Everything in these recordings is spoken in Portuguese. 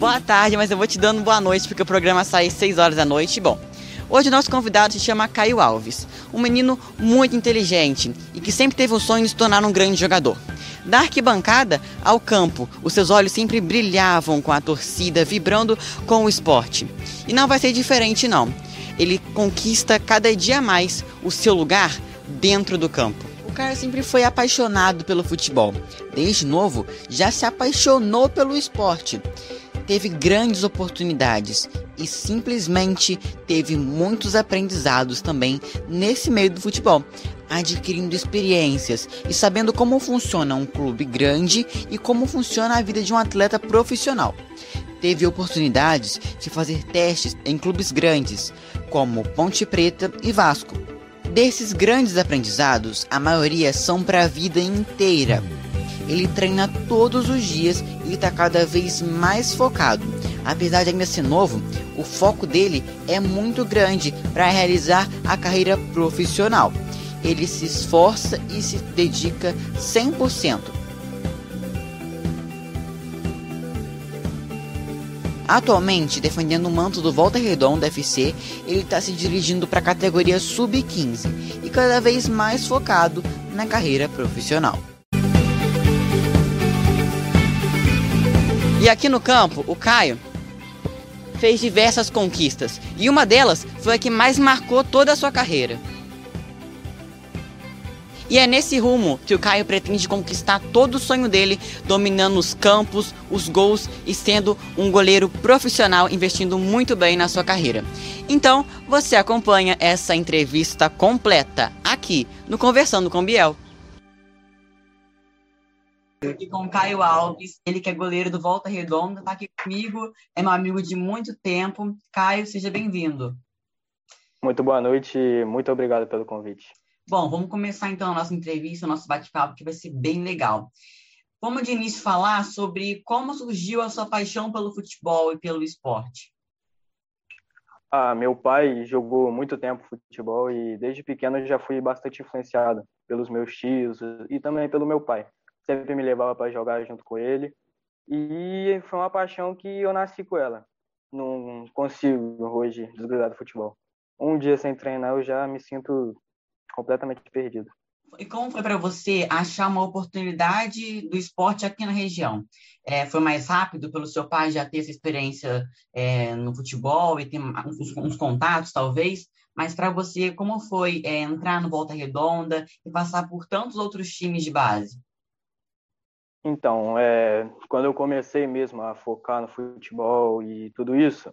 Boa tarde, mas eu vou te dando boa noite porque o programa sai às 6 horas da noite. Bom, hoje o nosso convidado se chama Caio Alves, um menino muito inteligente e que sempre teve o sonho de se tornar um grande jogador. Da arquibancada ao campo, os seus olhos sempre brilhavam com a torcida, vibrando com o esporte. E não vai ser diferente não. Ele conquista cada dia mais o seu lugar dentro do campo. O cara sempre foi apaixonado pelo futebol. Desde novo, já se apaixonou pelo esporte. Teve grandes oportunidades e simplesmente teve muitos aprendizados também nesse meio do futebol, adquirindo experiências e sabendo como funciona um clube grande e como funciona a vida de um atleta profissional. Teve oportunidades de fazer testes em clubes grandes, como Ponte Preta e Vasco. Desses grandes aprendizados, a maioria são para a vida inteira. Ele treina todos os dias e está cada vez mais focado. Apesar de ainda ser novo, o foco dele é muito grande para realizar a carreira profissional. Ele se esforça e se dedica 100%. Atualmente, defendendo o manto do Volta Redonda FC, ele está se dirigindo para a categoria Sub-15 e cada vez mais focado na carreira profissional. E aqui no campo, o Caio fez diversas conquistas e uma delas foi a que mais marcou toda a sua carreira. E é nesse rumo que o Caio pretende conquistar todo o sonho dele, dominando os campos, os gols e sendo um goleiro profissional, investindo muito bem na sua carreira. Então, você acompanha essa entrevista completa aqui no Conversando com Biel. Aqui com o Caio Alves, ele que é goleiro do Volta Redonda, está aqui comigo, é meu amigo de muito tempo. Caio, seja bem-vindo. Muito boa noite, muito obrigado pelo convite. Bom, vamos começar então a nossa entrevista, o nosso bate-papo, que vai ser bem legal. Vamos de início falar sobre como surgiu a sua paixão pelo futebol e pelo esporte. Ah, meu pai jogou muito tempo futebol e desde pequeno já fui bastante influenciado pelos meus tios e também pelo meu pai. Sempre me levava para jogar junto com ele e foi uma paixão que eu nasci com ela. Não consigo hoje desgrudar do futebol. Um dia sem treinar eu já me sinto completamente perdido. E como foi para você achar uma oportunidade do esporte aqui na região? É, foi mais rápido pelo seu pai já ter essa experiência é, no futebol e ter uns, uns contatos, talvez? Mas para você, como foi é, entrar no Volta Redonda e passar por tantos outros times de base? Então, é, quando eu comecei mesmo a focar no futebol e tudo isso,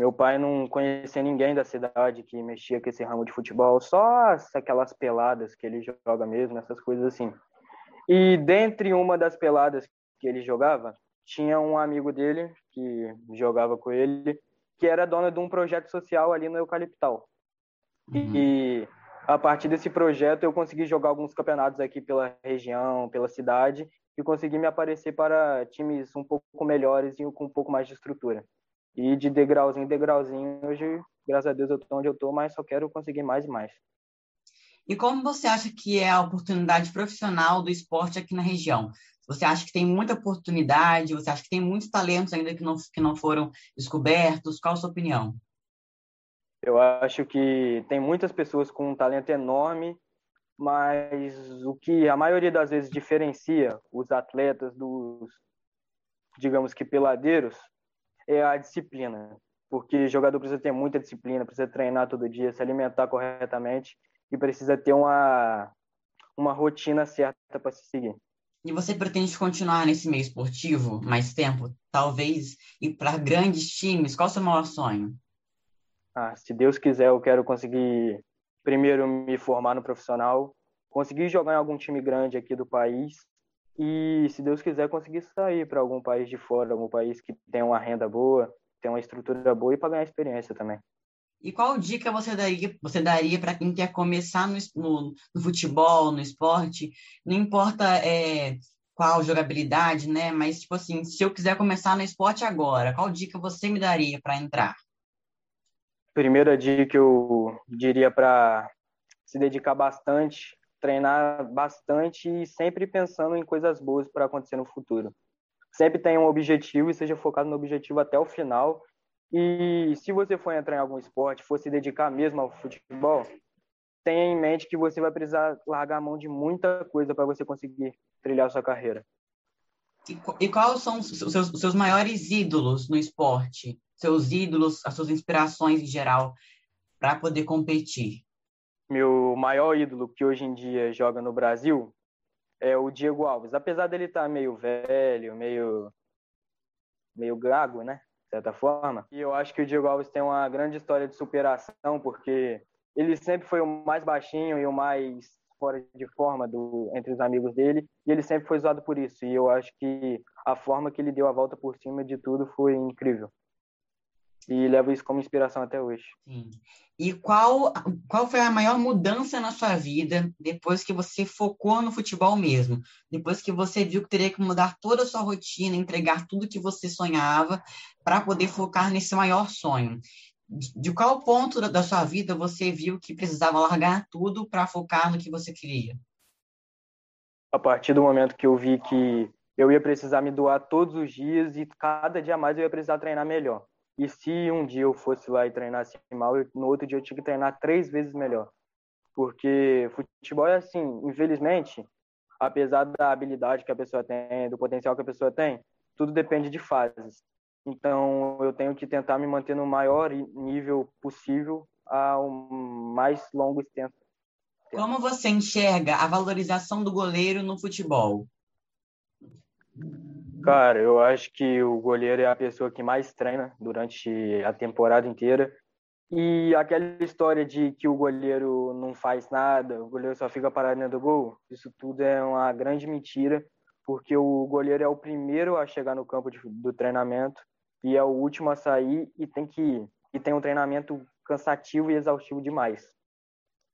meu pai não conhecia ninguém da cidade que mexia com esse ramo de futebol, só aquelas peladas que ele joga mesmo, essas coisas assim. E dentre uma das peladas que ele jogava, tinha um amigo dele que jogava com ele, que era dono de um projeto social ali no Eucaliptal. Uhum. E a partir desse projeto eu consegui jogar alguns campeonatos aqui pela região, pela cidade e consegui me aparecer para times um pouco melhores e com um pouco mais de estrutura. E de degrauzinho em degrauzinho, hoje, graças a Deus, eu estou onde eu estou, mas só quero conseguir mais e mais. E como você acha que é a oportunidade profissional do esporte aqui na região? Você acha que tem muita oportunidade? Você acha que tem muitos talentos ainda que não, que não foram descobertos? Qual a sua opinião? Eu acho que tem muitas pessoas com um talento enorme, mas o que a maioria das vezes diferencia os atletas dos, digamos que peladeiros, é a disciplina, porque jogador precisa ter muita disciplina, precisa treinar todo dia, se alimentar corretamente e precisa ter uma, uma rotina certa para se seguir. E você pretende continuar nesse meio esportivo mais tempo? Talvez ir para grandes times? Qual o seu maior sonho? Ah, se Deus quiser, eu quero conseguir primeiro me formar no profissional, conseguir jogar em algum time grande aqui do país e, se Deus quiser, conseguir sair para algum país de fora, algum país que tem uma renda boa, tem uma estrutura boa e para ganhar experiência também. E qual dica você daria, você daria para quem quer começar no, no, no, futebol, no esporte? Não importa é, qual jogabilidade, né? Mas, tipo assim, se eu quiser começar no esporte agora, qual dica você me daria para entrar? Primeira dica que eu diria para se dedicar bastante treinar bastante e sempre pensando em coisas boas para acontecer no futuro. Sempre tenha um objetivo e seja focado no objetivo até o final. E se você for entrar em algum esporte, for se dedicar mesmo ao futebol, tenha em mente que você vai precisar largar a mão de muita coisa para você conseguir trilhar sua carreira. E, e quais são os seus, os seus maiores ídolos no esporte? Seus ídolos, as suas inspirações em geral, para poder competir? Meu maior ídolo que hoje em dia joga no Brasil é o Diego Alves. Apesar dele estar tá meio velho, meio meio gago, né? De certa forma. E eu acho que o Diego Alves tem uma grande história de superação, porque ele sempre foi o mais baixinho e o mais fora de forma do, entre os amigos dele, e ele sempre foi zoado por isso. E eu acho que a forma que ele deu a volta por cima de tudo foi incrível. E levo isso como inspiração até hoje. Sim. E qual, qual foi a maior mudança na sua vida depois que você focou no futebol mesmo? Depois que você viu que teria que mudar toda a sua rotina, entregar tudo que você sonhava para poder focar nesse maior sonho? de qual ponto da sua vida você viu que precisava largar tudo para focar no que você queria? A partir do momento que eu vi que eu ia precisar me doar todos os dias e cada dia mais eu ia precisar treinar melhor. E se um dia eu fosse lá e treinasse mal, no outro dia eu tinha que treinar três vezes melhor. Porque futebol é assim, infelizmente, apesar da habilidade que a pessoa tem, do potencial que a pessoa tem, tudo depende de fases. Então, eu tenho que tentar me manter no maior nível possível ao mais longo tempo. Como você enxerga a valorização do goleiro no futebol? Cara, eu acho que o goleiro é a pessoa que mais treina durante a temporada inteira. E aquela história de que o goleiro não faz nada, o goleiro só fica parado dentro do gol, isso tudo é uma grande mentira, porque o goleiro é o primeiro a chegar no campo de, do treinamento e é o último a sair e tem que e tem um treinamento cansativo e exaustivo demais,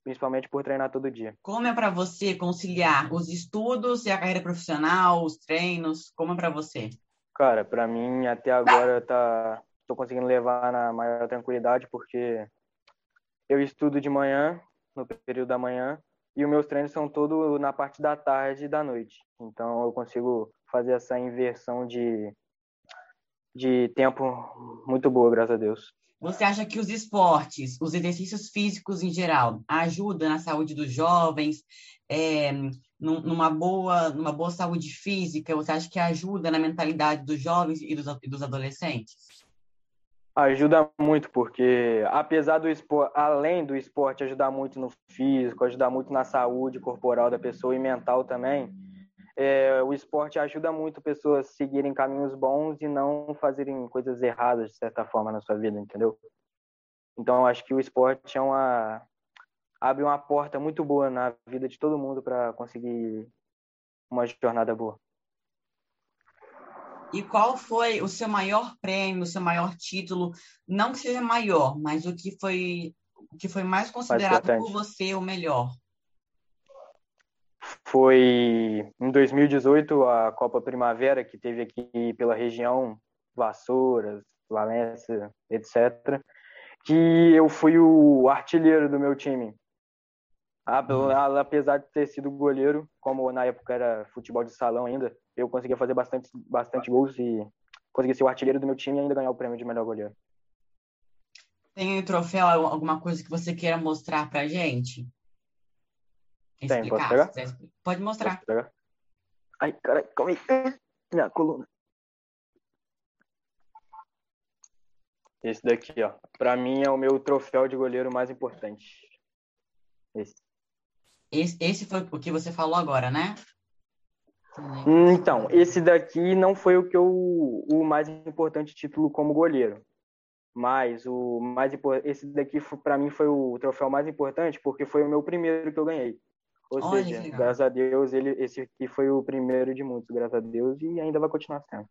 principalmente por treinar todo dia. Como é para você conciliar os estudos e a carreira profissional, os treinos? Como é para você? Cara, para mim até agora tá tô conseguindo levar na maior tranquilidade porque eu estudo de manhã, no período da manhã, e os meus treinos são todos na parte da tarde e da noite. Então eu consigo fazer essa inversão de de tempo muito boa, graças a Deus. Você acha que os esportes, os exercícios físicos em geral, ajudam na saúde dos jovens, é, numa, boa, numa boa saúde física? Você acha que ajuda na mentalidade dos jovens e dos, e dos adolescentes? Ajuda muito, porque apesar do esporte, além do esporte ajudar muito no físico, ajudar muito na saúde corporal da pessoa e mental também, é, o esporte ajuda muito pessoas a seguirem caminhos bons e não fazerem coisas erradas, de certa forma, na sua vida, entendeu? Então, acho que o esporte é uma abre uma porta muito boa na vida de todo mundo para conseguir uma jornada boa. E qual foi o seu maior prêmio, o seu maior título? Não que seja maior, mas o que foi o que foi mais considerado mais por você o melhor? Foi em 2018 a Copa Primavera que teve aqui pela região Vassouras, Valência, etc. Que eu fui o artilheiro do meu time. Uhum. Apesar de ter sido goleiro, como na época era futebol de salão ainda, eu conseguia fazer bastante, bastante gols e consegui ser o artilheiro do meu time e ainda ganhar o prêmio de melhor goleiro. Tem um troféu, alguma coisa que você queira mostrar pra gente? Tem, posso pegar? Pode mostrar. Pegar? Ai, caralho, calma aí. Minha coluna. Esse daqui, ó. Pra mim é o meu troféu de goleiro mais importante. Esse. Esse, esse foi o que você falou agora, né? Então, esse daqui não foi o que eu, o mais importante título como goleiro. Mas o mais esse daqui para mim foi o troféu mais importante porque foi o meu primeiro que eu ganhei. Ou Olha, seja, graças a Deus, ele, esse aqui foi o primeiro de muitos, graças a Deus, e ainda vai continuar sendo.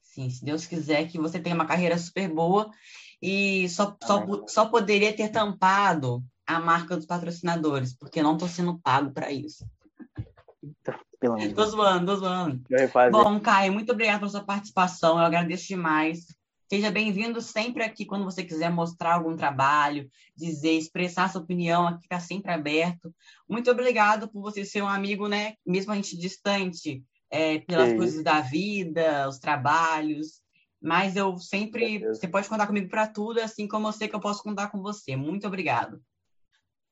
Sim, se Deus quiser que você tenha uma carreira super boa e só, só, só poderia ter tampado a marca dos patrocinadores, porque não estou sendo pago para isso. Pelo Tô zoando, tô zoando. Bom, Caio, muito obrigado pela sua participação, eu agradeço demais. Seja bem-vindo sempre aqui quando você quiser mostrar algum trabalho, dizer, expressar sua opinião, aqui está sempre aberto. Muito obrigado por você ser um amigo, né? Mesmo a gente distante, é, pelas Sim. coisas da vida, os trabalhos. Mas eu sempre. Você pode contar comigo para tudo, assim como eu sei que eu posso contar com você. Muito obrigado.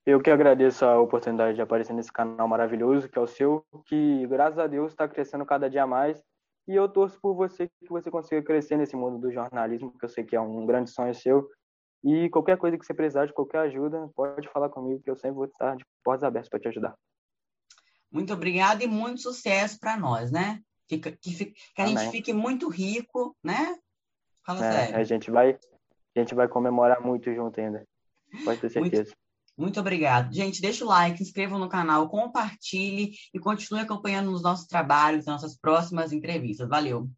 Eu que agradeço a oportunidade de aparecer nesse canal maravilhoso que é o seu, que graças a Deus está crescendo cada dia mais. E eu torço por você que você consiga crescer nesse mundo do jornalismo, que eu sei que é um grande sonho seu. E qualquer coisa que você precisar de qualquer ajuda, pode falar comigo, que eu sempre vou estar de portas abertas para te ajudar. Muito obrigada e muito sucesso para nós, né? Que, que, que a Amém. gente fique muito rico, né? Fala é, sério. A gente vai, a gente vai comemorar muito junto ainda. Pode ter certeza. Muito, muito obrigado. Gente, deixa o like, inscreva no canal, compartilhe e continue acompanhando os nossos trabalhos, nossas próximas entrevistas. Valeu!